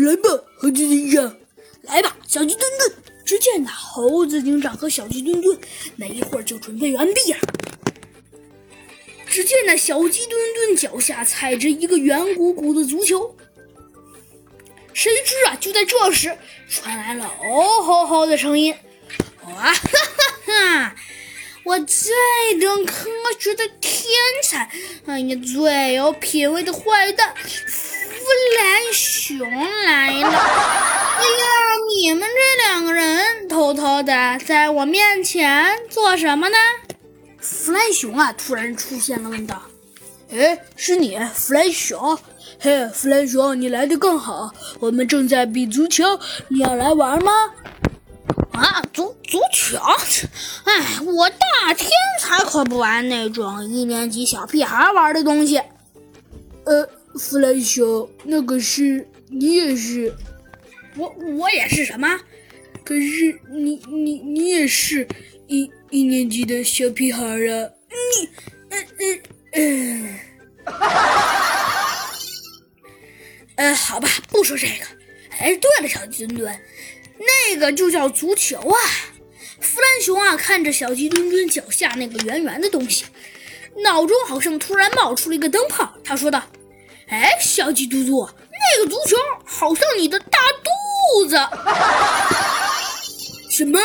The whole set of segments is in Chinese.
来吧，猴子警长，来吧，小鸡墩墩。只见那猴子警长和小鸡墩墩没一会儿就准备完毕了。只见那小鸡墩墩脚下踩着一个圆鼓鼓的足球，谁知啊，就在这时传来了哦吼吼的声音。哇哈哈哈！我最懂科学的天才，哎呀，最有品味的坏蛋熊来了！哎呀，你们这两个人偷偷的在我面前做什么呢？弗莱熊啊，突然出现了，问道：“哎，是你，弗莱熊？嘿，弗莱熊，你来的更好，我们正在比足球，你要来玩吗？”啊，足足球！哎，我大天才可不玩那种一年级小屁孩玩的东西。呃，弗莱熊，那个是你也是，我我也是什么？可是你你你也是一一年级的小屁孩啊！你，嗯嗯嗯，呃，好吧，不说这个。哎，对了，小鸡墩墩。那个就叫足球啊！弗兰熊啊，看着小鸡墩墩脚下那个圆圆的东西，脑中好像突然冒出了一个灯泡。他说道：“哎，小鸡嘟嘟，那个足球好像你的大肚子。”什么？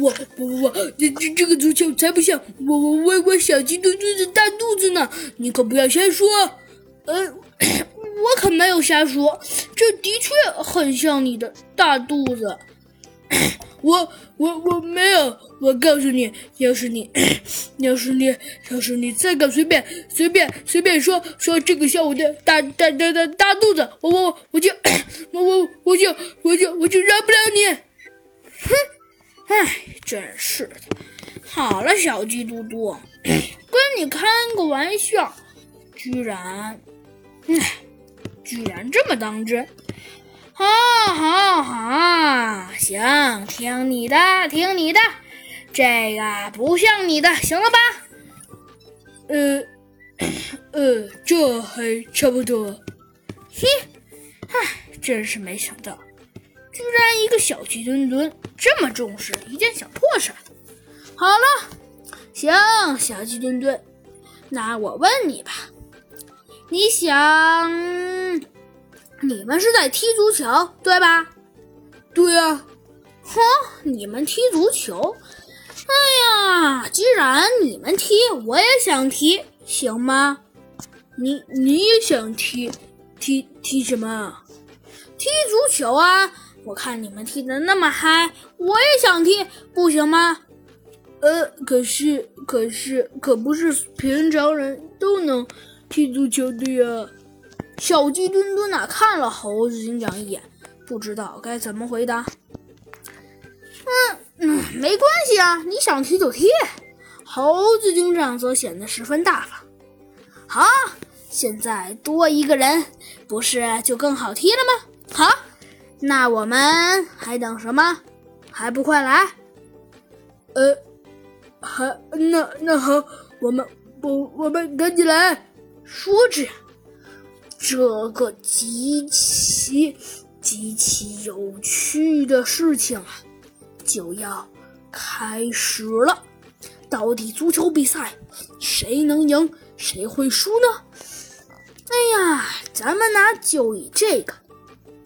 我不不不，这这这个足球才不像我我我我小鸡墩墩的大肚子呢！你可不要瞎说。呃。我可没有瞎说，这的确很像你的大肚子。我我我没有，我告诉你，要是你，要是你，要是你再敢随便随便随便说说这个像我的大大大大大肚子，我我我就我我我就我就我就饶不了你。哼，哎，真是的。好了，小鸡嘟嘟，跟你开个玩笑，居然，哎。居然这么当真！好，好，好，行，听你的，听你的，这个不像你的，行了吧？呃，呃，这还差不多。嘿，唉，真是没想到，居然一个小鸡墩墩这么重视一件小破事儿。好了，行，小鸡墩墩，那我问你吧。你想，你们是在踢足球，对吧？对啊。哼，你们踢足球？哎呀，既然你们踢，我也想踢，行吗？你你也想踢？踢踢什么？踢足球啊！我看你们踢的那么嗨，我也想踢，不行吗？呃，可是可是可不是平常人都能。踢足球的呀，小鸡墩墩呐看了猴子警长一眼，不知道该怎么回答。嗯嗯，没关系啊，你想踢就踢。猴子警长则显得十分大方。好，现在多一个人，不是就更好踢了吗？好，那我们还等什么？还不快来？呃，还那那好，我们不，我们赶紧来。说着，这个极其极其有趣的事情啊，就要开始了。到底足球比赛谁能赢，谁会输呢？哎呀，咱们呢就以这个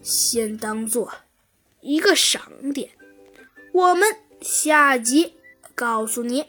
先当做一个赏点，我们下集告诉你。